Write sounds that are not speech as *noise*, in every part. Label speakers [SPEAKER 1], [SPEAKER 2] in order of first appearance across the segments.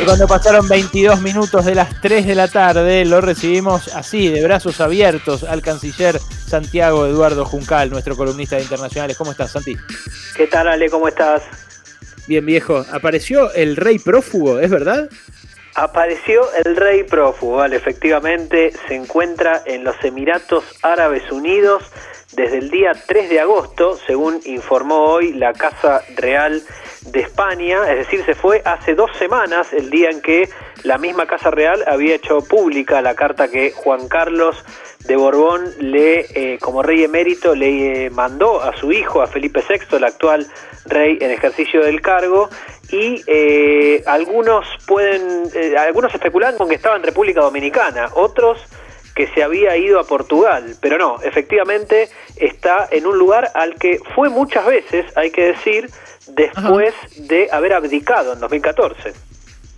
[SPEAKER 1] Y cuando pasaron 22 minutos de las 3 de la tarde, lo recibimos así, de brazos abiertos, al canciller Santiago Eduardo Juncal, nuestro columnista de internacionales. ¿Cómo estás, Santi?
[SPEAKER 2] ¿Qué tal, Ale? ¿Cómo estás?
[SPEAKER 1] Bien, viejo. Apareció el rey prófugo, ¿es verdad?
[SPEAKER 2] Apareció el rey prófugo, ¿vale? efectivamente se encuentra en los Emiratos Árabes Unidos desde el día 3 de agosto, según informó hoy la Casa Real de España, es decir, se fue hace dos semanas, el día en que la misma Casa Real había hecho pública la carta que Juan Carlos de Borbón le, eh, como rey emérito, le eh, mandó a su hijo, a Felipe VI, el actual rey en ejercicio del cargo, y eh, algunos pueden, algunos especulan con que estaba en República Dominicana, otros que se había ido a Portugal, pero no, efectivamente está en un lugar al que fue muchas veces, hay que decir, después de haber abdicado en 2014.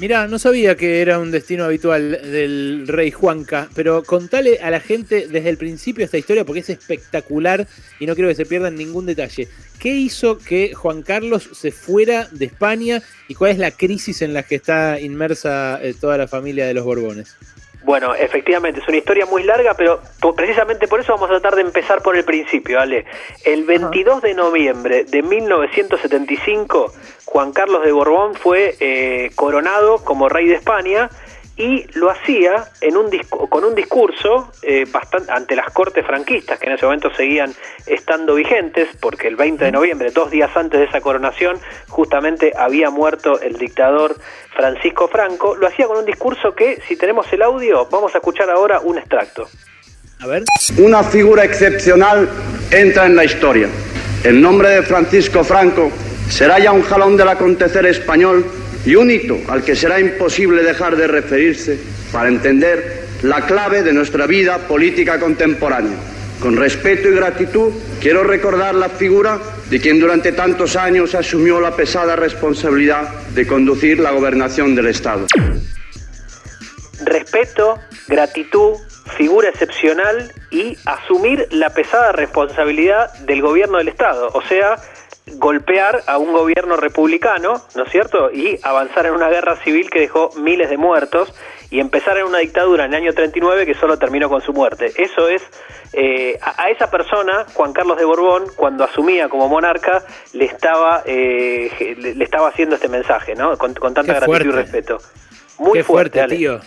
[SPEAKER 1] Mirá, no sabía que era un destino habitual del rey Juanca, pero contale a la gente desde el principio esta historia porque es espectacular y no quiero que se pierdan ningún detalle. ¿Qué hizo que Juan Carlos se fuera de España y cuál es la crisis en la que está inmersa eh, toda la familia de los Borbones?
[SPEAKER 2] Bueno, efectivamente, es una historia muy larga, pero precisamente por eso vamos a tratar de empezar por el principio, ¿vale? El 22 de noviembre de 1975, Juan Carlos de Borbón fue eh, coronado como rey de España y lo hacía en un con un discurso eh, bastante, ante las cortes franquistas, que en ese momento seguían estando vigentes, porque el 20 de noviembre, dos días antes de esa coronación, justamente había muerto el dictador Francisco Franco, lo hacía con un discurso que, si tenemos el audio, vamos a escuchar ahora un extracto.
[SPEAKER 3] A ver. Una figura excepcional entra en la historia. El nombre de Francisco Franco será ya un jalón del acontecer español y un hito al que será imposible dejar de referirse para entender la clave de nuestra vida política contemporánea. Con respeto y gratitud quiero recordar la figura de quien durante tantos años asumió la pesada responsabilidad de conducir la gobernación del Estado.
[SPEAKER 2] Respeto, gratitud, figura excepcional y asumir la pesada responsabilidad del gobierno del Estado. O sea, golpear a un gobierno republicano, ¿no es cierto? Y avanzar en una guerra civil que dejó miles de muertos y empezar en una dictadura en el año 39 que solo terminó con su muerte. Eso es, eh, a, esa persona, Juan Carlos de Borbón, cuando asumía como monarca, le estaba, eh, le, estaba haciendo este mensaje, ¿no? Con, tanta gratitud y respeto.
[SPEAKER 1] Muy fuerte, tío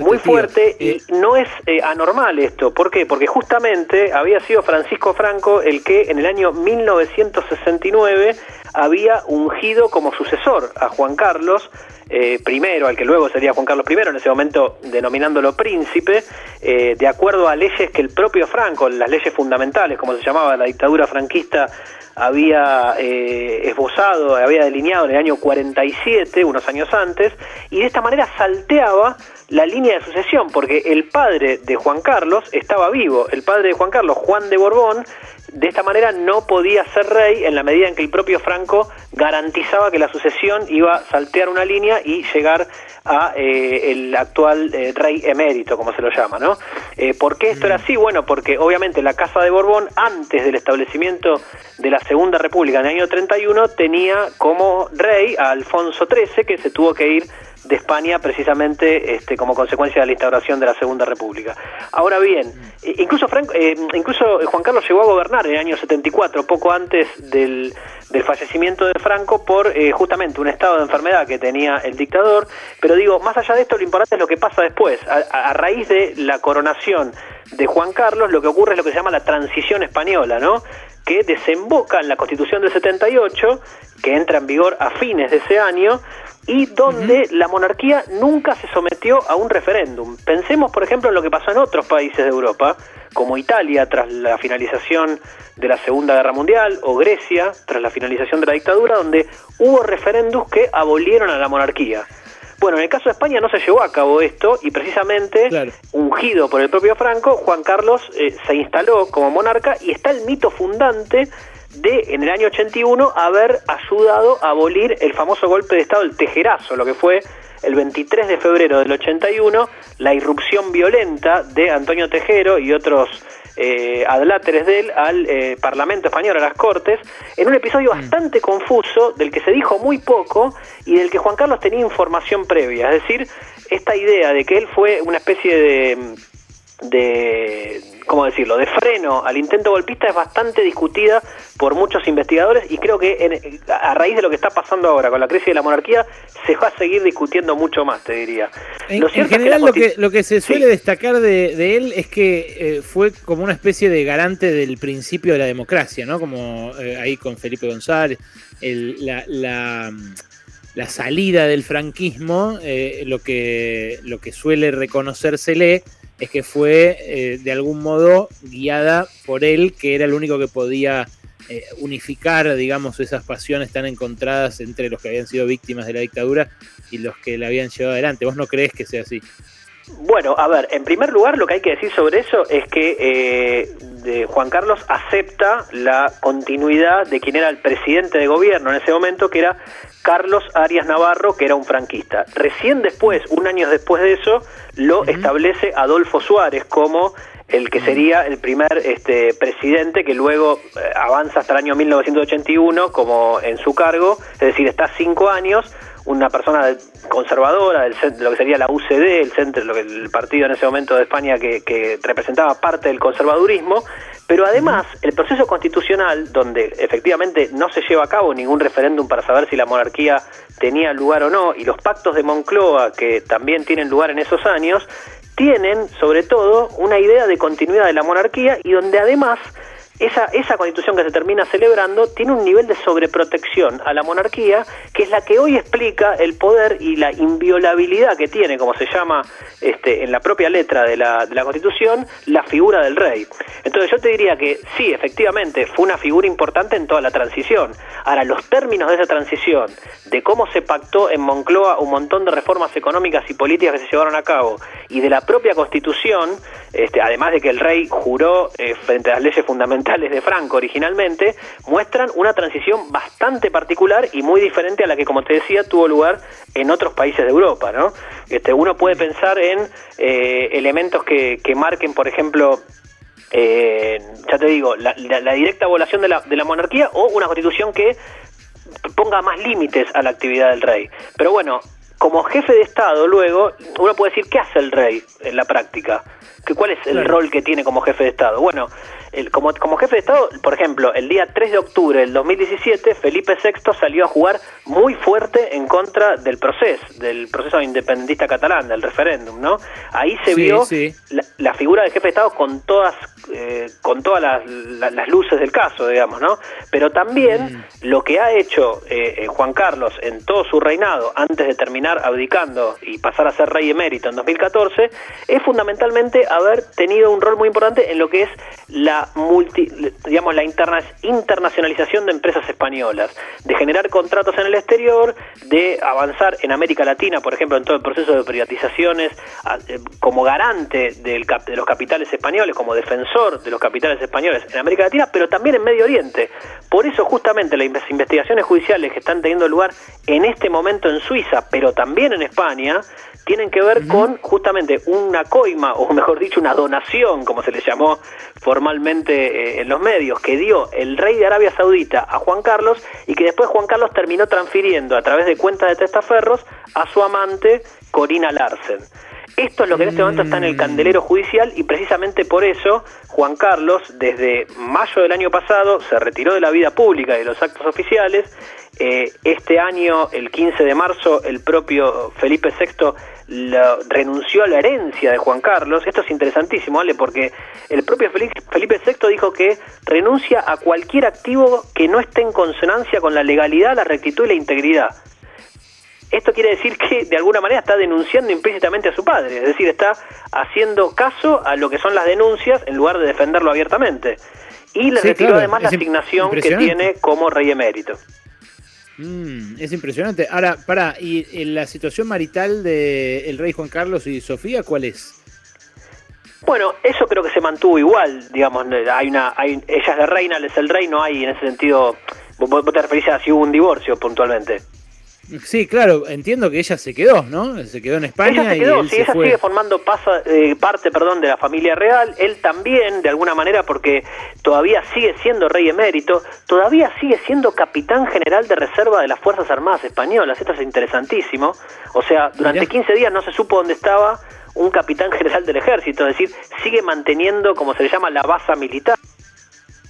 [SPEAKER 2] muy fuerte y eh, no es eh, anormal esto. ¿Por qué? Porque justamente había sido Francisco Franco el que en el año 1969 había ungido como sucesor a Juan Carlos eh, primero, al que luego sería Juan Carlos I, en ese momento denominándolo príncipe, de acuerdo a leyes que el propio Franco, las leyes fundamentales, como se llamaba la dictadura franquista, había esbozado, había delineado en el año 47, unos años antes, y de esta manera salteaba la línea de sucesión, porque el padre de Juan Carlos estaba vivo, el padre de Juan Carlos, Juan de Borbón, de esta manera no podía ser rey en la medida en que el propio Franco garantizaba que la sucesión iba a saltear una línea y llegar a eh, el actual eh, rey emérito, como se lo llama, ¿no? Eh, ¿Por qué esto era así? Bueno, porque obviamente la Casa de Borbón, antes del establecimiento de la Segunda República en el año 31, tenía como rey a Alfonso XIII, que se tuvo que ir de España precisamente este, como consecuencia de la instauración de la Segunda República. Ahora bien, incluso, eh, incluso Juan Carlos llegó a gobernar en el año 74, poco antes del, del fallecimiento de Franco, por eh, justamente un estado de enfermedad que tenía el dictador. Pero digo, más allá de esto, lo importante es lo que pasa después. A, a raíz de la coronación de Juan Carlos, lo que ocurre es lo que se llama la transición española, ¿no? Que desemboca en la Constitución del 78, que entra en vigor a fines de ese año, y donde la monarquía nunca se sometió a un referéndum. Pensemos, por ejemplo, en lo que pasó en otros países de Europa, como Italia tras la finalización de la Segunda Guerra Mundial, o Grecia tras la finalización de la dictadura, donde hubo referéndums que abolieron a la monarquía. Bueno, en el caso de España no se llevó a cabo esto y precisamente, ungido por el propio Franco, Juan Carlos eh, se instaló como monarca y está el mito fundante de, en el año 81, haber ayudado a abolir el famoso golpe de Estado, el tejerazo, lo que fue el 23 de febrero del 81, la irrupción violenta de Antonio Tejero y otros eh, adláteres de él al eh, Parlamento español, a las Cortes, en un episodio mm. bastante confuso del que se dijo muy poco y del que Juan Carlos tenía información previa. Es decir, esta idea de que él fue una especie de de, ¿cómo decirlo?, de freno al intento golpista es bastante discutida por muchos investigadores y creo que a raíz de lo que está pasando ahora con la crisis de la monarquía se va a seguir discutiendo mucho más, te diría.
[SPEAKER 1] En, general lo, que, lo que se suele destacar de, él es que eh, fue como una especie de garante del principio de la democracia, ¿no? Como eh, ahí con Felipe González, la, la la salida del franquismo, eh, lo, que, lo que suele reconocérsele es que fue eh, de algún modo guiada por él, que era el único que podía eh, unificar, digamos, esas pasiones tan encontradas entre los que habían sido víctimas de la dictadura y los que la habían llevado adelante. ¿Vos no crees que sea así?
[SPEAKER 2] Bueno, a ver, en primer lugar lo que hay que decir sobre eso es que eh, de Juan Carlos acepta la continuidad de quien era el presidente de gobierno en ese momento, que era Carlos Arias Navarro, que era un franquista. Recién después, un año después de eso, lo establece Adolfo Suárez como el que sería el primer este, presidente que luego eh, avanza hasta el año 1981 como en su cargo, es decir, está cinco años, una persona conservadora del de lo que sería la UCD, el centro, lo que el partido en ese momento de España que, que representaba parte del conservadurismo, pero además el proceso constitucional, donde efectivamente no se lleva a cabo ningún referéndum para saber si la monarquía tenía lugar o no, y los pactos de Moncloa, que también tienen lugar en esos años, tienen sobre todo una idea de continuidad de la monarquía y donde además esa, esa constitución que se termina celebrando tiene un nivel de sobreprotección a la monarquía que es la que hoy explica el poder y la inviolabilidad que tiene, como se llama este, en la propia letra de la, de la constitución, la figura del rey. Entonces yo te diría que sí, efectivamente, fue una figura importante en toda la transición. Ahora, los términos de esa transición, de cómo se pactó en Moncloa un montón de reformas económicas y políticas que se llevaron a cabo, y de la propia constitución, este, además de que el rey juró eh, frente a las leyes fundamentales de Franco originalmente, muestran una transición bastante particular y muy diferente a la que, como te decía, tuvo lugar en otros países de Europa. ¿no? Este, uno puede pensar en eh, elementos que, que marquen, por ejemplo, eh, ya te digo, la, directa abolición de la, de la monarquía o una constitución que ponga más límites a la actividad del rey. Pero bueno, como jefe de Estado, luego, uno puede decir, ¿qué hace el rey en la práctica? ¿Cuál es el rol que tiene como jefe de Estado? Bueno, el, como, como jefe de Estado, por ejemplo, el día 3 de octubre del 2017, Felipe VI salió a jugar muy fuerte en contra del proceso, del proceso independentista catalán, del referéndum, ¿no? Ahí se vio La, figura del jefe de Estado con todas, eh, con todas las, luces del caso, digamos, ¿no? Pero también mm. lo que ha hecho eh, eh, Juan Carlos en todo su reinado, antes de terminar abdicando y pasar a ser rey emérito en 2014, es fundamentalmente haber tenido un rol muy importante en lo que es la multi, digamos la internacionalización de empresas españolas, de generar contratos en el exterior, de avanzar en América Latina, por ejemplo, en todo el proceso de privatizaciones eh, como garante del, de los capitales españoles, como defensor de los capitales españoles en América Latina, pero también en Medio Oriente. Por eso justamente las investigaciones judiciales que están teniendo lugar en este momento en Suiza, pero también en España, tienen que ver con justamente una coima, o mejor dicho, una donación, como se le llamó formalmente eh, en los medios, que dio el rey de Arabia Saudita a Juan Carlos y que después Juan Carlos terminó transfiriendo a través de cuentas de testaferros a su amante Corina Larsen. Esto es lo que en este momento está en el candelero judicial y precisamente por eso Juan Carlos, desde mayo del año pasado, se retiró de la vida pública y de los actos oficiales. Eh, este año, el 15 de marzo, el propio Felipe VI renunció a la herencia de Juan Carlos. Esto es interesantísimo, ¿vale? Porque el propio Felipe VI dijo que renuncia a cualquier activo que no esté en consonancia con la legalidad, la rectitud y la integridad. Esto quiere decir que de alguna manera está denunciando implícitamente a su padre, es decir, está haciendo caso a lo que son las denuncias en lugar de defenderlo abiertamente. Y le retiró además la asignación que tiene como rey emérito.
[SPEAKER 1] Mm, es impresionante. Ahora, para, ¿y la situación marital de el rey Juan Carlos y Sofía cuál es?
[SPEAKER 2] Bueno, eso creo que se mantuvo igual, digamos, hay una, hay, ella es de reina, él es el rey, no hay en ese sentido, vos, te referís a si hubo un divorcio puntualmente.
[SPEAKER 1] Sí, claro, entiendo que ella se quedó, ¿no? Se quedó en España.
[SPEAKER 2] Ella se quedó, sí, ella sigue formando eh, parte perdón, de la familia real, él también, de alguna manera, porque todavía sigue siendo rey emérito, todavía sigue siendo capitán general de reserva de las Fuerzas Armadas Españolas, esto es interesantísimo, o sea, durante 15 días no se supo dónde estaba un capitán general del ejército, es decir, sigue manteniendo, como se le llama, la base militar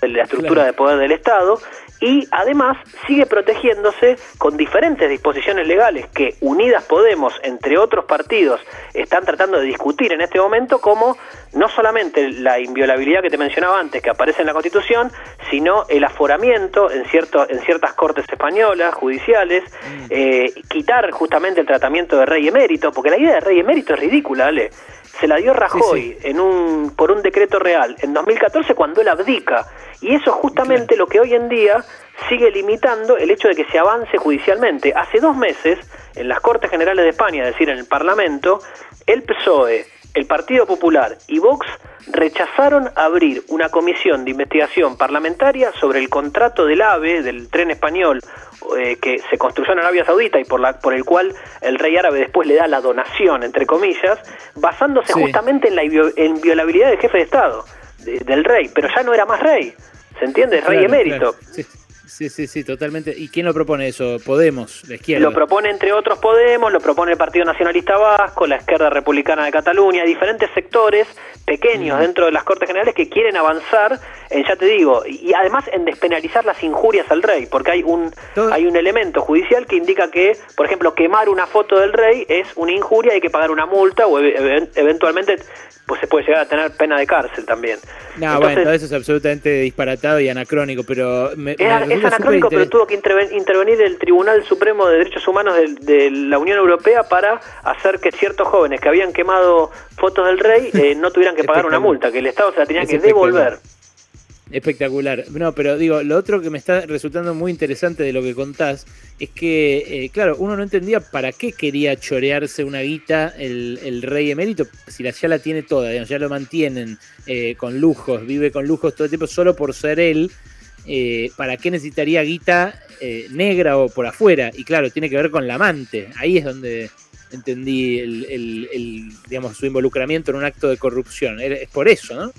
[SPEAKER 2] de la estructura de poder del Estado y además sigue protegiéndose con diferentes disposiciones legales que Unidas Podemos, entre otros partidos, están tratando de discutir en este momento como no solamente la inviolabilidad que te mencionaba antes, que aparece en la Constitución, sino el aforamiento en, cierto, en ciertas cortes españolas, judiciales, mm. eh, quitar justamente el tratamiento de rey emérito, porque la idea de rey emérito es ridícula, ¿vale? Se la dio Rajoy En un, por un decreto real en 2014 cuando él abdica. Y eso es justamente lo que hoy en día sigue limitando el hecho de que se avance judicialmente. Hace dos meses, en las Cortes Generales de España, es decir, en el Parlamento, el PSOE, el Partido Popular y Vox rechazaron abrir una comisión de investigación parlamentaria sobre el contrato del AVE, del tren español, eh, que se construyó en Arabia Saudita y por, la, por el cual el rey árabe después le da la donación, entre comillas, basándose justamente en la inviolabilidad del jefe de Estado, del rey, pero ya no era más rey. ¿Se entiende? Rey emérito.
[SPEAKER 1] Sí, sí, sí, totalmente. ¿Y quién lo propone eso? Podemos, la izquierda.
[SPEAKER 2] Lo propone entre otros Podemos, lo propone el Partido Nacionalista Vasco, la izquierda republicana de Cataluña, diferentes sectores pequeños dentro de las Cortes Generales que quieren avanzar, en, ya te digo, y además en despenalizar las injurias al rey, porque hay un, hay un elemento judicial que indica que, por ejemplo, quemar una foto del rey es una injuria, hay que pagar una multa o eventualmente pues se puede llegar a tener pena de cárcel también.
[SPEAKER 1] No, bueno, eso es absolutamente disparatado y anacrónico, pero...
[SPEAKER 2] es, anacrónico, pero tuvo que intervenir el Tribunal Supremo de Derechos Humanos de, la Unión Europea para hacer que ciertos jóvenes que habían quemado fotos del rey eh, no tuvieran que *laughs* pagar una multa, que el Estado se la tenía que devolver.
[SPEAKER 1] Espectacular. No, pero digo, lo otro que me está resultando muy interesante de lo que contás es que, eh, claro, uno no entendía para qué quería chorearse una guita el, rey emérito, si la, ya la tiene toda, ya lo mantienen eh, con lujos, vive con lujos todo el tiempo solo por ser él. Eh, ¿Para qué necesitaría guita negra o por afuera? Y claro, tiene que ver con la amante. Ahí es donde entendí el, digamos, su involucramiento en un acto de corrupción. Es por eso, ¿no?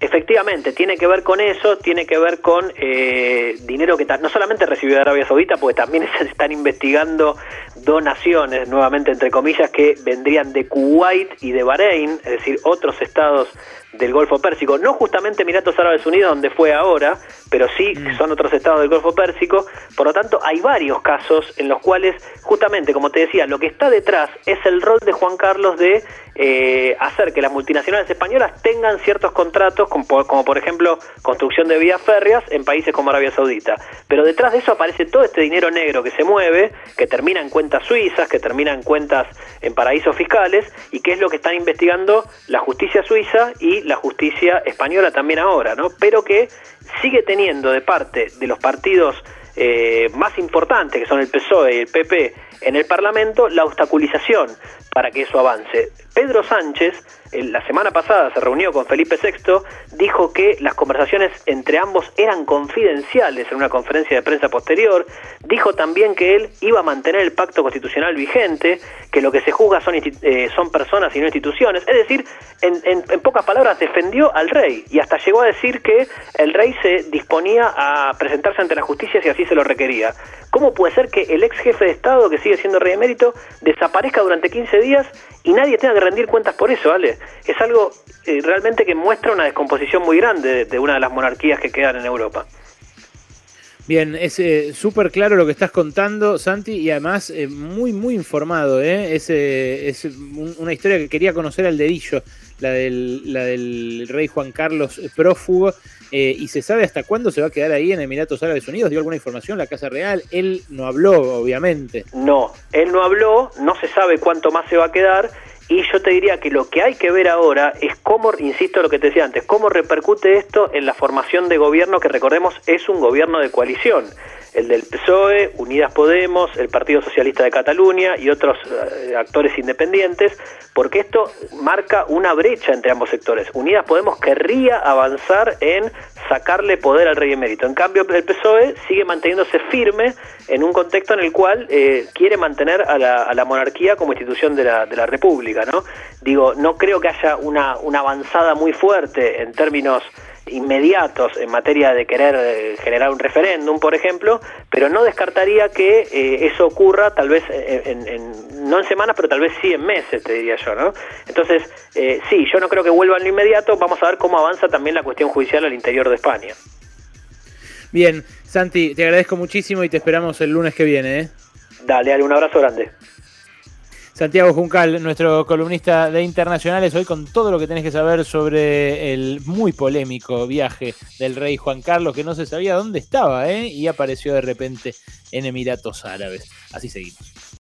[SPEAKER 2] Efectivamente, tiene que ver con eso, tiene que ver con eh, dinero que no solamente recibió de Arabia Saudita, porque también *laughs* se están investigando donaciones, nuevamente entre comillas, que vendrían de Kuwait y de Bahrein, es decir, otros estados del Golfo Pérsico, no justamente Emiratos Árabes Unidos donde fue ahora, pero sí mm. son otros estados del Golfo Pérsico, por lo tanto hay varios casos en los cuales justamente, como te decía, lo que está detrás es el rol de Juan Carlos de eh, hacer que las multinacionales españolas tengan ciertos contratos, como por, ejemplo construcción de vías férreas en países como Arabia Saudita. Pero detrás de eso aparece todo este dinero negro que se mueve, que termina en cuentas suizas, que termina en cuentas en paraísos fiscales, y que es lo que están investigando la justicia suiza y la justicia española también ahora, ¿no? Pero que sigue teniendo de parte de los partidos eh, más importantes, que son el PSOE y el PP, en el Parlamento, la obstaculización para que eso avance. Pedro Sánchez, la semana pasada se reunió con Felipe VI, dijo que las conversaciones entre ambos eran confidenciales en una conferencia de prensa posterior, dijo también que él iba a mantener el pacto constitucional vigente, que lo que se juzga son, eh, son personas y no instituciones, es decir, en, pocas palabras defendió al rey y hasta llegó a decir que el rey se disponía a presentarse ante la justicia si así se lo requería. ¿Cómo puede ser que el ex jefe de Estado, que sigue siendo rey emérito, desaparezca durante 15 días y nadie tenga rendir cuentas por eso, ¿vale? Es algo eh, realmente que muestra una descomposición muy grande de, una de las monarquías que quedan en Europa.
[SPEAKER 1] Bien, es eh, súper claro lo que estás contando, Santi, y además eh, muy, muy informado. ¿eh? Es, es una historia que quería conocer al dedillo, la del, la del rey Juan Carlos prófugo. ¿Y se sabe hasta cuándo se va a quedar ahí en Emiratos Árabes Unidos? ¿Dio alguna información la Casa Real? Él no habló, obviamente.
[SPEAKER 2] No, él no habló, no se sabe cuánto más se va a quedar. Y yo te diría que lo que hay que ver ahora es cómo, insisto lo que te decía antes, cómo repercute esto en la formación de gobierno que recordemos es un gobierno de coalición. El del PSOE, Unidas Podemos, el Partido Socialista de Cataluña y otros eh, actores independientes, porque esto marca una brecha entre ambos sectores. Unidas Podemos querría avanzar en sacarle poder al rey emérito. En cambio, el PSOE sigue manteniéndose firme en un contexto en el cual eh, quiere mantener a la, monarquía como institución de la, de la República, ¿no? Digo, no creo que haya una, avanzada muy fuerte en términos inmediatos en materia de querer eh, generar un referéndum, por ejemplo, pero no descartaría que eh, eso ocurra tal vez en, no en semanas, pero tal vez sí en meses, te diría yo, ¿no? Entonces, eh, sí, yo no creo que vuelva en lo inmediato, vamos a ver cómo avanza también la cuestión judicial al interior de España.
[SPEAKER 1] Bien, Santi, te agradezco muchísimo y te esperamos el lunes que viene. ¿eh?
[SPEAKER 2] Dale, dale, un abrazo grande.
[SPEAKER 1] Santiago Juncal, nuestro columnista de internacionales, hoy con todo lo que tenés que saber sobre el muy polémico viaje del rey Juan Carlos, que no se sabía dónde estaba, ¿eh? y apareció de repente en Emiratos Árabes. Así seguimos.